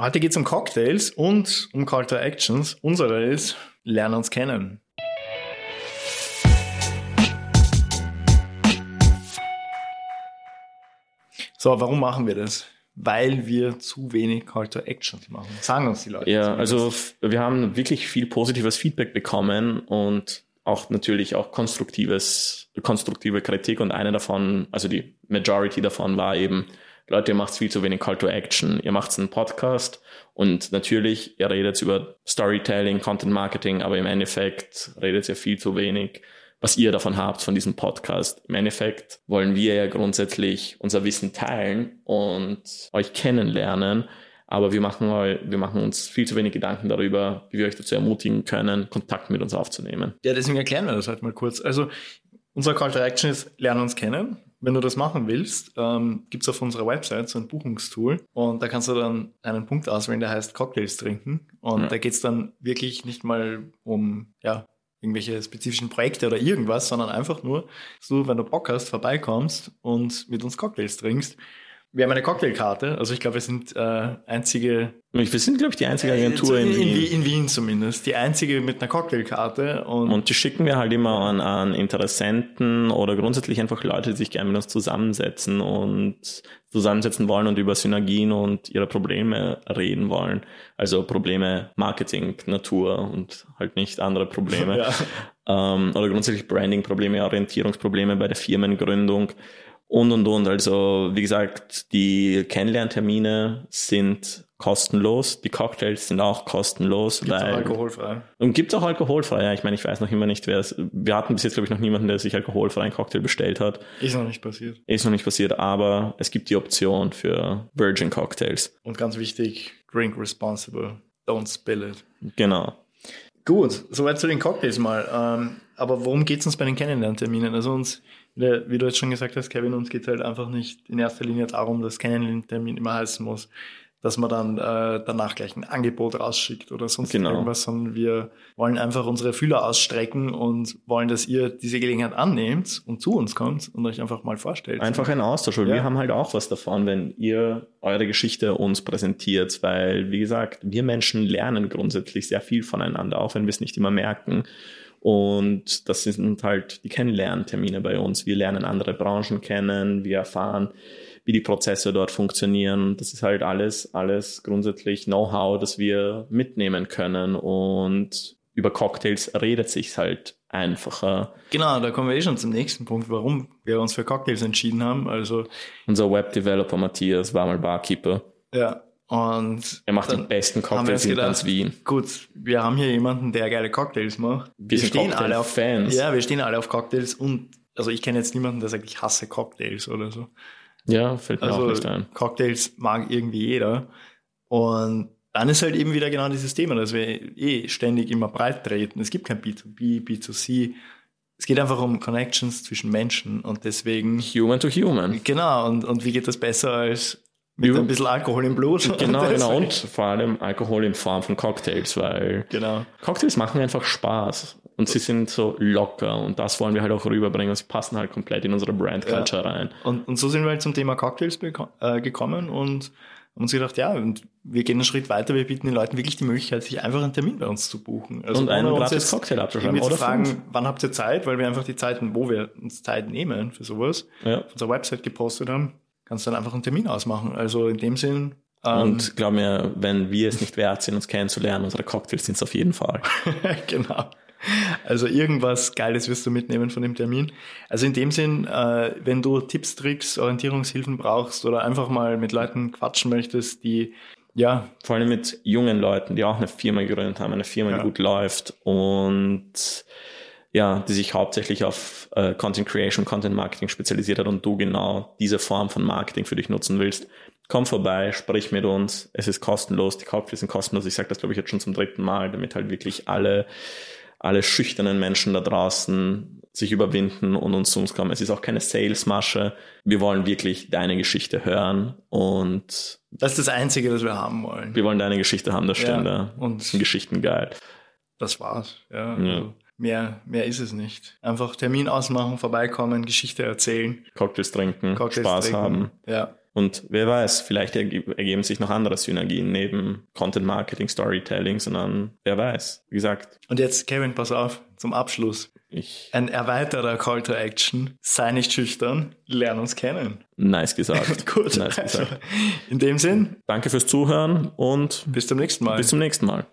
Heute geht es um Cocktails und um Call to Actions. Unsere ist, lernen uns kennen. So, warum machen wir das? Weil wir zu wenig Call to Actions machen. Sagen uns die Leute. Ja, also wir haben wirklich viel positives Feedback bekommen und auch natürlich auch konstruktives, konstruktive Kritik und eine davon, also die Majority davon war eben, Leute, ihr macht viel zu wenig Call to Action. Ihr macht einen Podcast und natürlich, ihr redet über Storytelling, Content Marketing, aber im Endeffekt redet ihr viel zu wenig, was ihr davon habt von diesem Podcast. Im Endeffekt wollen wir ja grundsätzlich unser Wissen teilen und euch kennenlernen. Aber wir machen, wir machen uns viel zu wenig Gedanken darüber, wie wir euch dazu ermutigen können, Kontakt mit uns aufzunehmen. Ja, deswegen erklären wir das halt mal kurz. Also, unser Call to Action ist, lernen uns kennen. Wenn du das machen willst, ähm, gibt es auf unserer Website so ein Buchungstool und da kannst du dann einen Punkt auswählen, der heißt Cocktails trinken. Und ja. da geht es dann wirklich nicht mal um ja, irgendwelche spezifischen Projekte oder irgendwas, sondern einfach nur, dass du, wenn du Bock hast, vorbeikommst und mit uns Cocktails trinkst. Wir haben eine Cocktailkarte, also ich glaube, wir sind äh, einzige. Wir sind, glaube ich, die einzige Agentur in, in, in, Wien. In Wien zumindest. Die einzige mit einer Cocktailkarte. Und, und die schicken wir halt immer an, an Interessenten oder grundsätzlich einfach Leute, die sich gerne mit uns zusammensetzen und zusammensetzen wollen und über Synergien und ihre Probleme reden wollen. Also Probleme Marketing, Natur und halt nicht andere Probleme. ja. ähm, oder grundsätzlich Branding-Probleme, Orientierungsprobleme bei der Firmengründung und und und. Also wie gesagt, die Kennenlerntermine sind kostenlos, die Cocktails sind auch kostenlos. Gibt weil, auch alkoholfrei. Und gibt auch alkoholfrei, ja. Ich meine, ich weiß noch immer nicht, wer es. Wir hatten bis jetzt, glaube ich, noch niemanden, der sich alkoholfrei einen Cocktail bestellt hat. Ist noch nicht passiert. Ist noch nicht passiert, aber es gibt die Option für Virgin Cocktails. Und ganz wichtig, drink responsible. Don't spill it. Genau. Gut, soweit zu den Cocktails mal. Ähm, aber worum geht es uns bei den Kennenlernterminen? Also uns wie du jetzt schon gesagt hast, Kevin, uns geht es halt einfach nicht in erster Linie darum, dass Kennenlerntermin immer heißen muss, dass man dann äh, danach gleich ein Angebot rausschickt oder sonst genau. irgendwas, sondern wir wollen einfach unsere Fühler ausstrecken und wollen, dass ihr diese Gelegenheit annehmt und zu uns kommt und euch einfach mal vorstellt. Einfach ein Austausch, ja. wir haben halt auch was davon, wenn ihr eure Geschichte uns präsentiert, weil, wie gesagt, wir Menschen lernen grundsätzlich sehr viel voneinander, auch wenn wir es nicht immer merken. Und das sind halt die Kennenlerntermine bei uns. Wir lernen andere Branchen kennen, wir erfahren, wie die Prozesse dort funktionieren. Das ist halt alles, alles grundsätzlich Know-how, das wir mitnehmen können. Und über Cocktails redet sich halt einfacher. Genau, da kommen wir eh schon zum nächsten Punkt, warum wir uns für Cocktails entschieden haben. Also unser Web-Developer Matthias war mal Barkeeper. Ja, und er macht die besten Cocktails in ganz Wien. Gut, wir haben hier jemanden, der geile Cocktails macht. Wir, wir stehen alle auf Fans. Ja, wir stehen alle auf Cocktails und also ich kenne jetzt niemanden, der sagt, ich hasse Cocktails oder so. Ja, fällt mir also, auch nicht ein. Cocktails mag irgendwie jeder. Und dann ist halt eben wieder genau dieses Thema, dass wir eh ständig immer breit treten. Es gibt kein B2B, B2C. Es geht einfach um Connections zwischen Menschen und deswegen. Human to human. Genau. Und, und wie geht das besser als mit ein bisschen Alkohol im Blut. Genau, genau. Und vor allem Alkohol in Form von Cocktails, weil genau. Cocktails machen einfach Spaß. Und sie sind so locker und das wollen wir halt auch rüberbringen. sie passen halt komplett in unsere Brand Culture ja. rein. Und, und so sind wir halt zum Thema Cocktails äh, gekommen und haben uns gedacht, ja, und wir gehen einen Schritt weiter. Wir bieten den Leuten wirklich die Möglichkeit, sich einfach einen Termin bei uns zu buchen. Also und einen gratis Cocktail abzuschreiben. Oder zu fragen, fünf. wann habt ihr Zeit? Weil wir einfach die Zeiten, wo wir uns Zeit nehmen für sowas, ja. auf unserer Website gepostet haben kannst dann einfach einen Termin ausmachen. Also in dem Sinn. Ähm, und glaub mir, wenn wir es nicht wert sind, uns kennenzulernen, unsere Cocktails sind es auf jeden Fall. genau. Also irgendwas Geiles wirst du mitnehmen von dem Termin. Also in dem Sinn, äh, wenn du Tipps, Tricks, Orientierungshilfen brauchst oder einfach mal mit Leuten quatschen möchtest, die ja. Vor allem mit jungen Leuten, die auch eine Firma gegründet haben, eine Firma, die ja. gut läuft und ja, die sich hauptsächlich auf äh, Content Creation, Content Marketing spezialisiert hat und du genau diese Form von Marketing für dich nutzen willst, komm vorbei, sprich mit uns. Es ist kostenlos, die Kaufpflicht sind kostenlos. Ich sage das, glaube ich, jetzt schon zum dritten Mal, damit halt wirklich alle, alle schüchternen Menschen da draußen sich überwinden und uns zu uns kommen. Es ist auch keine Salesmasche. Wir wollen wirklich deine Geschichte hören und das ist das Einzige, was wir haben wollen. Wir wollen deine Geschichte haben, das stimmt. Ja, und Geschichten geil. Das war's. Ja. ja. Also Mehr, mehr ist es nicht. Einfach Termin ausmachen, vorbeikommen, Geschichte erzählen. Cocktails trinken, Cocktails Spaß trinken. haben. Ja. Und wer weiß, vielleicht ergeben sich noch andere Synergien neben Content Marketing, Storytelling, sondern wer weiß, wie gesagt. Und jetzt, Kevin, pass auf, zum Abschluss. Ich, Ein erweiterter Call to Action. Sei nicht schüchtern, lern uns kennen. nice gesagt. Gut, Nice gesagt. in dem Sinn, Danke fürs Zuhören und bis zum nächsten Mal. bis zum nächsten Mal.